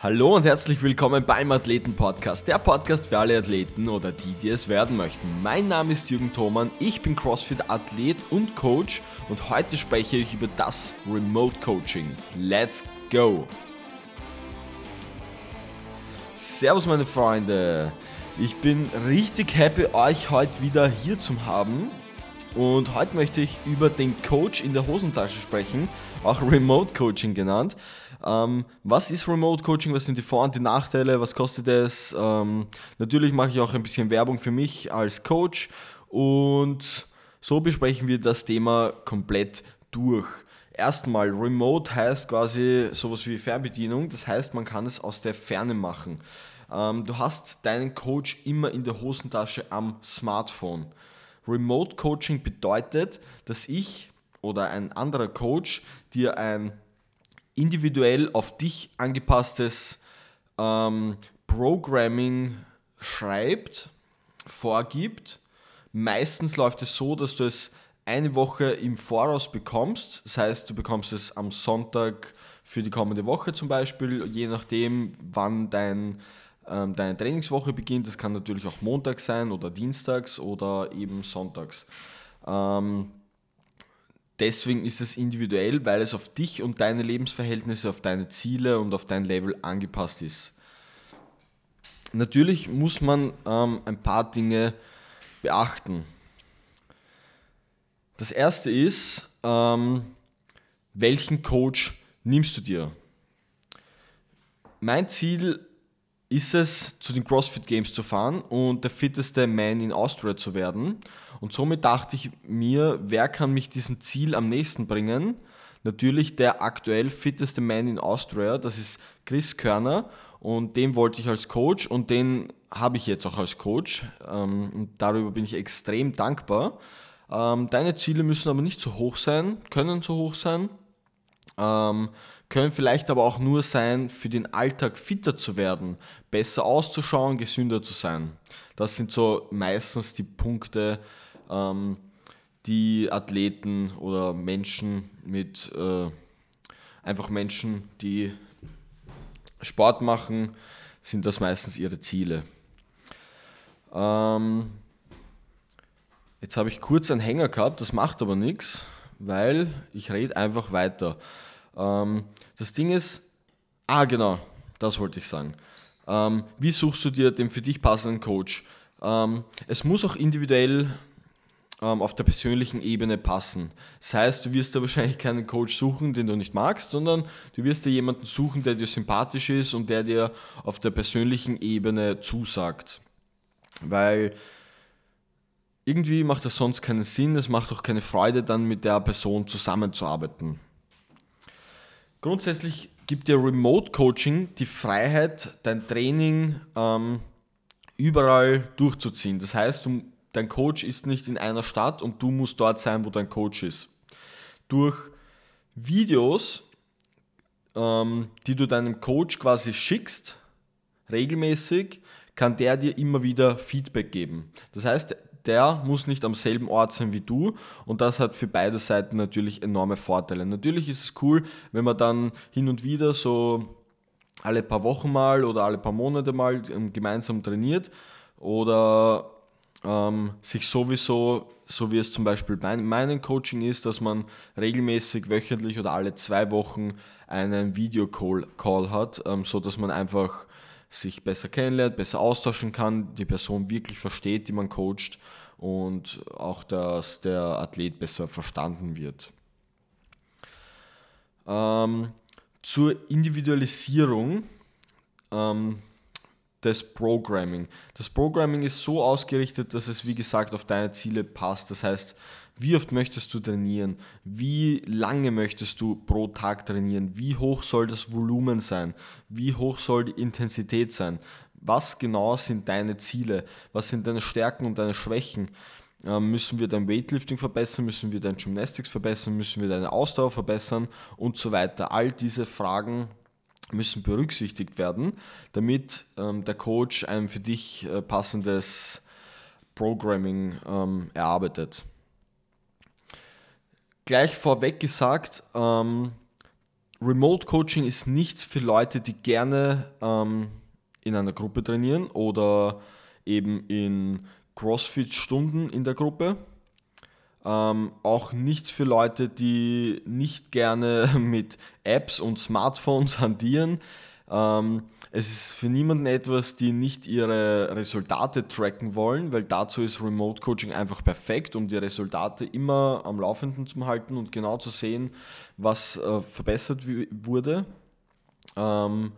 Hallo und herzlich willkommen beim Athleten Podcast, der Podcast für alle Athleten oder die, die es werden möchten. Mein Name ist Jürgen Thoman, ich bin CrossFit Athlet und Coach und heute spreche ich über das Remote Coaching. Let's go! Servus meine Freunde, ich bin richtig happy euch heute wieder hier zu haben und heute möchte ich über den Coach in der Hosentasche sprechen, auch Remote Coaching genannt. Ähm, was ist Remote Coaching? Was sind die Vor- und die Nachteile? Was kostet es? Ähm, natürlich mache ich auch ein bisschen Werbung für mich als Coach und so besprechen wir das Thema komplett durch. Erstmal, Remote heißt quasi sowas wie Fernbedienung, das heißt, man kann es aus der Ferne machen. Ähm, du hast deinen Coach immer in der Hosentasche am Smartphone. Remote Coaching bedeutet, dass ich oder ein anderer Coach dir ein individuell auf dich angepasstes ähm, Programming schreibt, vorgibt. Meistens läuft es so, dass du es eine Woche im Voraus bekommst. Das heißt, du bekommst es am Sonntag für die kommende Woche zum Beispiel, je nachdem, wann dein, ähm, deine Trainingswoche beginnt. Das kann natürlich auch Montag sein oder Dienstags oder eben Sonntags. Ähm, Deswegen ist es individuell, weil es auf dich und deine Lebensverhältnisse, auf deine Ziele und auf dein Level angepasst ist. Natürlich muss man ähm, ein paar Dinge beachten. Das erste ist, ähm, welchen Coach nimmst du dir? Mein Ziel ist es, zu den CrossFit Games zu fahren und der fitteste Man in Austria zu werden. Und somit dachte ich mir, wer kann mich diesem Ziel am nächsten bringen? Natürlich der aktuell fitteste Man in Austria, das ist Chris Körner. Und den wollte ich als Coach und den habe ich jetzt auch als Coach. Ähm, und darüber bin ich extrem dankbar. Ähm, deine Ziele müssen aber nicht so hoch sein, können so hoch sein. Ähm, können vielleicht aber auch nur sein, für den Alltag fitter zu werden, besser auszuschauen, gesünder zu sein. Das sind so meistens die Punkte, ähm, die Athleten oder Menschen mit, äh, einfach Menschen, die Sport machen, sind das meistens ihre Ziele. Ähm, jetzt habe ich kurz einen Hänger gehabt, das macht aber nichts, weil ich rede einfach weiter. Ähm, das Ding ist, ah genau, das wollte ich sagen. Ähm, wie suchst du dir den für dich passenden Coach? Ähm, es muss auch individuell ähm, auf der persönlichen Ebene passen. Das heißt, du wirst da wahrscheinlich keinen Coach suchen, den du nicht magst, sondern du wirst dir jemanden suchen, der dir sympathisch ist und der dir auf der persönlichen Ebene zusagt. Weil irgendwie macht das sonst keinen Sinn, es macht auch keine Freude, dann mit der Person zusammenzuarbeiten. Grundsätzlich gibt dir Remote Coaching die Freiheit, dein Training ähm, überall durchzuziehen. Das heißt, du, dein Coach ist nicht in einer Stadt und du musst dort sein, wo dein Coach ist. Durch Videos, ähm, die du deinem Coach quasi schickst, regelmäßig, kann der dir immer wieder Feedback geben. Das heißt, der muss nicht am selben Ort sein wie du und das hat für beide Seiten natürlich enorme Vorteile. Natürlich ist es cool, wenn man dann hin und wieder so alle paar Wochen mal oder alle paar Monate mal ähm, gemeinsam trainiert oder ähm, sich sowieso, so wie es zum Beispiel bei meinem Coaching ist, dass man regelmäßig wöchentlich oder alle zwei Wochen einen Videocall Call hat, ähm, so man einfach sich besser kennenlernt, besser austauschen kann, die Person wirklich versteht, die man coacht und auch, dass der Athlet besser verstanden wird. Ähm, zur Individualisierung ähm, des Programming. Das Programming ist so ausgerichtet, dass es wie gesagt auf deine Ziele passt. Das heißt, wie oft möchtest du trainieren? Wie lange möchtest du pro Tag trainieren? Wie hoch soll das Volumen sein? Wie hoch soll die Intensität sein? Was genau sind deine Ziele? Was sind deine Stärken und deine Schwächen? Ähm, müssen wir dein Weightlifting verbessern? Müssen wir dein Gymnastics verbessern? Müssen wir deine Ausdauer verbessern? Und so weiter. All diese Fragen müssen berücksichtigt werden, damit ähm, der Coach ein für dich äh, passendes Programming ähm, erarbeitet. Gleich vorweg gesagt, ähm, Remote Coaching ist nichts für Leute, die gerne ähm, in einer Gruppe trainieren oder eben in CrossFit-Stunden in der Gruppe. Ähm, auch nichts für Leute, die nicht gerne mit Apps und Smartphones hantieren. Ähm, es ist für niemanden etwas, die nicht ihre Resultate tracken wollen, weil dazu ist Remote Coaching einfach perfekt, um die Resultate immer am Laufenden zu halten und genau zu sehen, was äh, verbessert wurde. Ähm,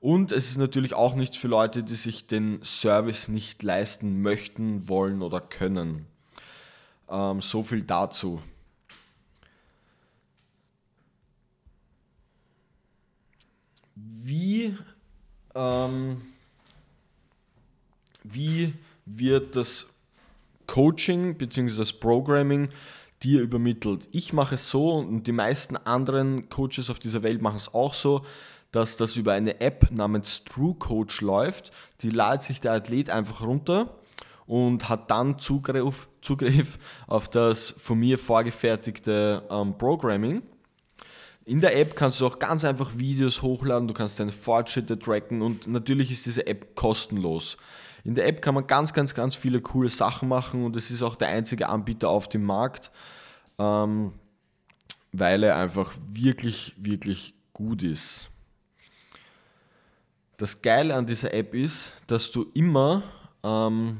und es ist natürlich auch nichts für Leute, die sich den Service nicht leisten möchten, wollen oder können. Ähm, so viel dazu. Wie, ähm, wie wird das Coaching bzw. das Programming dir übermittelt? Ich mache es so und die meisten anderen Coaches auf dieser Welt machen es auch so, dass das über eine App namens True Coach läuft. Die ladet sich der Athlet einfach runter und hat dann Zugriff, Zugriff auf das von mir vorgefertigte ähm, Programming. In der App kannst du auch ganz einfach Videos hochladen, du kannst deine Fortschritte tracken und natürlich ist diese App kostenlos. In der App kann man ganz, ganz, ganz viele coole Sachen machen und es ist auch der einzige Anbieter auf dem Markt, ähm, weil er einfach wirklich, wirklich gut ist. Das Geile an dieser App ist, dass du immer ähm,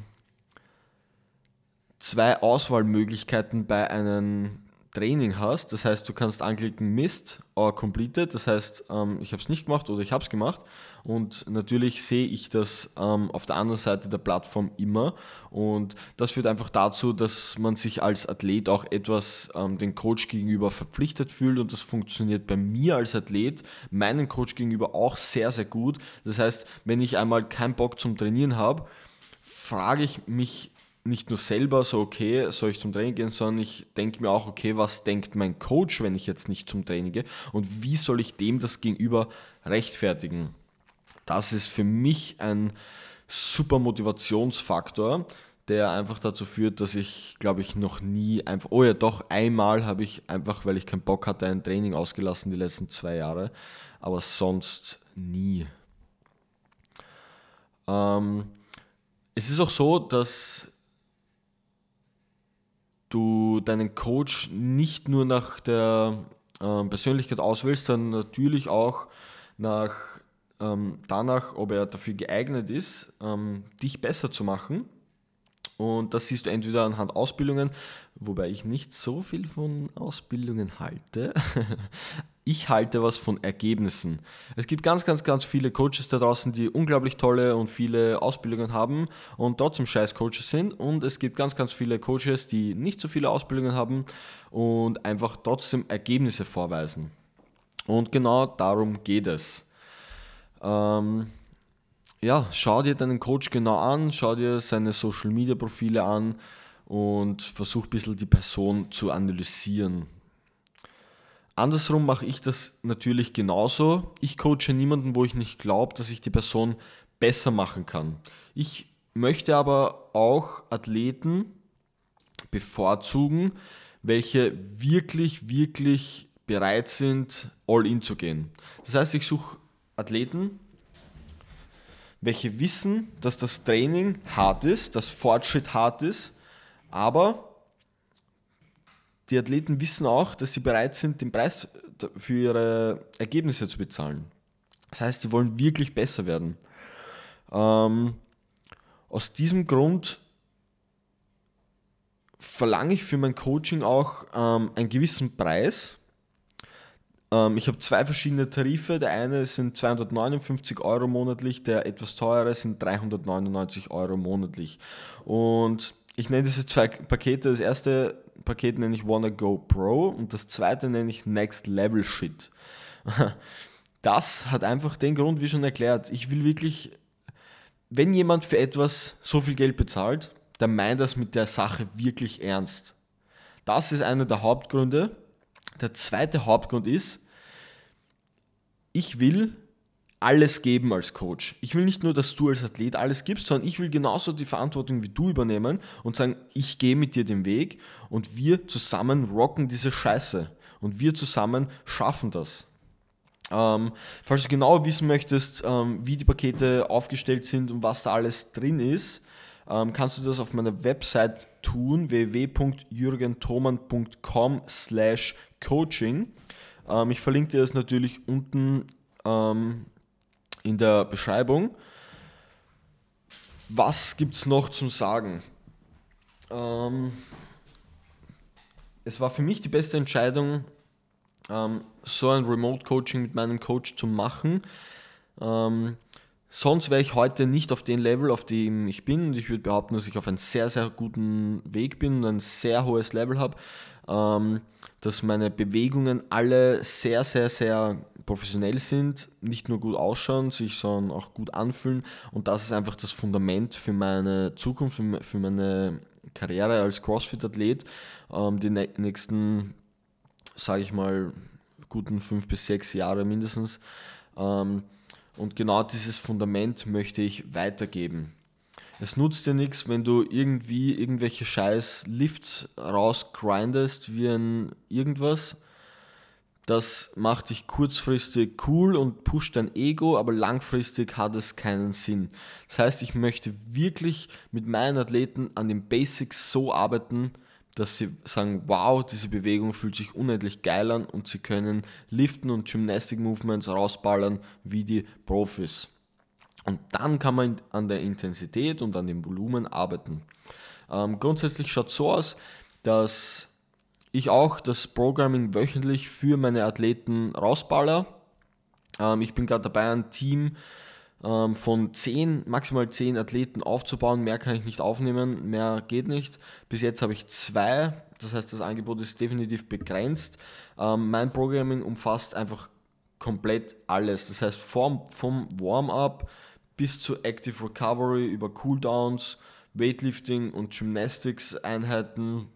zwei Auswahlmöglichkeiten bei einem Training hast. Das heißt, du kannst anklicken Mist or Completed. Das heißt, ähm, ich habe es nicht gemacht oder ich habe es gemacht. Und natürlich sehe ich das ähm, auf der anderen Seite der Plattform immer. Und das führt einfach dazu, dass man sich als Athlet auch etwas ähm, den Coach gegenüber verpflichtet fühlt. Und das funktioniert bei mir als Athlet, meinen Coach gegenüber auch sehr, sehr gut. Das heißt, wenn ich einmal keinen Bock zum Trainieren habe, frage ich mich nicht nur selber so, okay, soll ich zum Training gehen, sondern ich denke mir auch, okay, was denkt mein Coach, wenn ich jetzt nicht zum Training gehe und wie soll ich dem das gegenüber rechtfertigen? Das ist für mich ein super Motivationsfaktor, der einfach dazu führt, dass ich, glaube ich, noch nie einfach, oh ja, doch, einmal habe ich einfach, weil ich keinen Bock hatte, ein Training ausgelassen die letzten zwei Jahre, aber sonst nie. Ähm, es ist auch so, dass du deinen Coach nicht nur nach der äh, Persönlichkeit auswählst, sondern natürlich auch nach, ähm, danach, ob er dafür geeignet ist, ähm, dich besser zu machen. Und das siehst du entweder anhand Ausbildungen, wobei ich nicht so viel von Ausbildungen halte. ich halte was von Ergebnissen. Es gibt ganz, ganz, ganz viele Coaches da draußen, die unglaublich tolle und viele Ausbildungen haben und trotzdem scheiß Coaches sind. Und es gibt ganz, ganz viele Coaches, die nicht so viele Ausbildungen haben und einfach trotzdem Ergebnisse vorweisen. Und genau darum geht es. Ähm, ja, schau dir deinen Coach genau an, schau dir seine Social Media Profile an und versuch ein bisschen die Person zu analysieren. Andersrum mache ich das natürlich genauso. Ich coache niemanden, wo ich nicht glaube, dass ich die Person besser machen kann. Ich möchte aber auch Athleten bevorzugen, welche wirklich, wirklich bereit sind, all in zu gehen. Das heißt, ich suche Athleten, welche wissen, dass das Training hart ist, dass Fortschritt hart ist, aber die Athleten wissen auch, dass sie bereit sind, den Preis für ihre Ergebnisse zu bezahlen. Das heißt, die wollen wirklich besser werden. Ähm, aus diesem Grund verlange ich für mein Coaching auch ähm, einen gewissen Preis, ähm, ich habe zwei verschiedene Tarife. Der eine sind 259 Euro monatlich, der etwas teure sind 399 Euro monatlich. Und ich nenne diese zwei Pakete. Das erste Paket nenne ich Wanna Go Pro und das zweite nenne ich Next Level Shit. Das hat einfach den Grund, wie schon erklärt. Ich will wirklich, wenn jemand für etwas so viel Geld bezahlt, dann meint das mit der Sache wirklich ernst. Das ist einer der Hauptgründe, der zweite Hauptgrund ist, ich will alles geben als Coach. Ich will nicht nur, dass du als Athlet alles gibst, sondern ich will genauso die Verantwortung wie du übernehmen und sagen, ich gehe mit dir den Weg und wir zusammen rocken diese Scheiße und wir zusammen schaffen das. Ähm, falls du genau wissen möchtest, ähm, wie die Pakete aufgestellt sind und was da alles drin ist, ähm, kannst du das auf meiner Website tun, www.jürgenthoman.com slash coaching. Ähm, ich verlinke dir das natürlich unten ähm, in der Beschreibung. Was gibt es noch zum Sagen? Ähm, es war für mich die beste Entscheidung, ähm, so ein Remote-Coaching mit meinem Coach zu machen. Ähm, sonst wäre ich heute nicht auf dem Level, auf dem ich bin. Und ich würde behaupten, dass ich auf einem sehr, sehr guten Weg bin und ein sehr hohes Level habe. Ähm, dass meine Bewegungen alle sehr, sehr, sehr professionell sind, nicht nur gut ausschauen, sich sondern auch gut anfühlen. Und das ist einfach das Fundament für meine Zukunft, für meine Karriere als CrossFit-Athlet. Ähm, die nächsten sage ich mal, guten fünf bis sechs Jahre mindestens. Ähm, und genau dieses Fundament möchte ich weitergeben. Es nutzt dir nichts, wenn du irgendwie irgendwelche scheiß Lifts rausgrindest wie ein irgendwas. Das macht dich kurzfristig cool und pusht dein Ego, aber langfristig hat es keinen Sinn. Das heißt, ich möchte wirklich mit meinen Athleten an den Basics so arbeiten, dass sie sagen, wow, diese Bewegung fühlt sich unendlich geil an und sie können Liften und Gymnastic Movements rausballern wie die Profis. Und dann kann man an der Intensität und an dem Volumen arbeiten. Ähm, grundsätzlich schaut es so aus, dass ich auch das Programming wöchentlich für meine Athleten rausballer. Ähm, ich bin gerade dabei, ein Team ähm, von 10, maximal 10 Athleten aufzubauen. Mehr kann ich nicht aufnehmen, mehr geht nicht. Bis jetzt habe ich zwei, das heißt, das Angebot ist definitiv begrenzt. Ähm, mein Programming umfasst einfach komplett alles. Das heißt, vom, vom Warm-up bis zu Active Recovery über Cooldowns, Weightlifting und Gymnastics-Einheiten,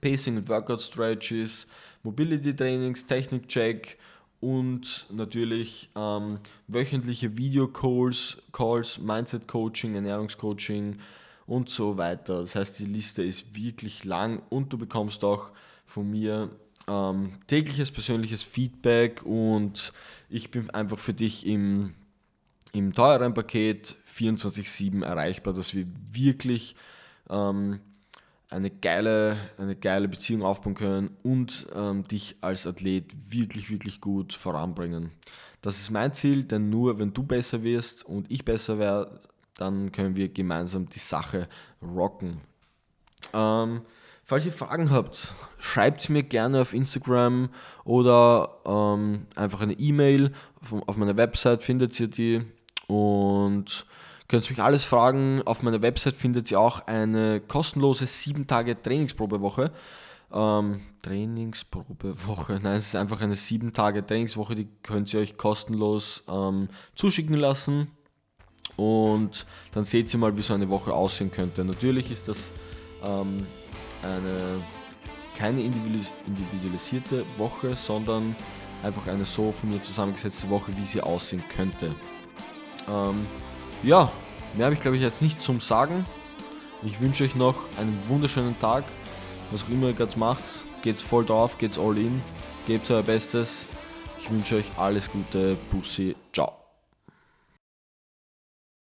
Pacing und Workout Strategies, Mobility Trainings, Technik Check, und natürlich ähm, wöchentliche Video-Calls, Calls, Mindset-Coaching, Ernährungscoaching und so weiter. Das heißt, die Liste ist wirklich lang und du bekommst auch von mir ähm, tägliches persönliches Feedback und ich bin einfach für dich im, im teureren Paket 24-7 erreichbar, dass wir wirklich ähm, eine geile, eine geile Beziehung aufbauen können und ähm, dich als Athlet wirklich, wirklich gut voranbringen. Das ist mein Ziel, denn nur wenn du besser wirst und ich besser werde, dann können wir gemeinsam die Sache rocken. Ähm, falls ihr Fragen habt, schreibt mir gerne auf Instagram oder ähm, einfach eine E-Mail. Auf meiner Website findet ihr die und Könnt mich alles fragen. Auf meiner Website findet ihr auch eine kostenlose 7 Tage Trainingsprobewoche. Ähm, Trainingsprobewoche, nein, es ist einfach eine 7 Tage Trainingswoche, die könnt ihr euch kostenlos ähm, zuschicken lassen. Und dann seht ihr mal, wie so eine Woche aussehen könnte. Natürlich ist das ähm, eine, keine individualisierte Woche, sondern einfach eine so von mir zusammengesetzte Woche, wie sie aussehen könnte. Ähm, ja, mehr habe ich glaube ich jetzt nicht zum Sagen. Ich wünsche euch noch einen wunderschönen Tag. Was auch immer ihr gerade macht, geht's voll drauf, geht's all in, gebt euer Bestes. Ich wünsche euch alles Gute, Pussy, ciao.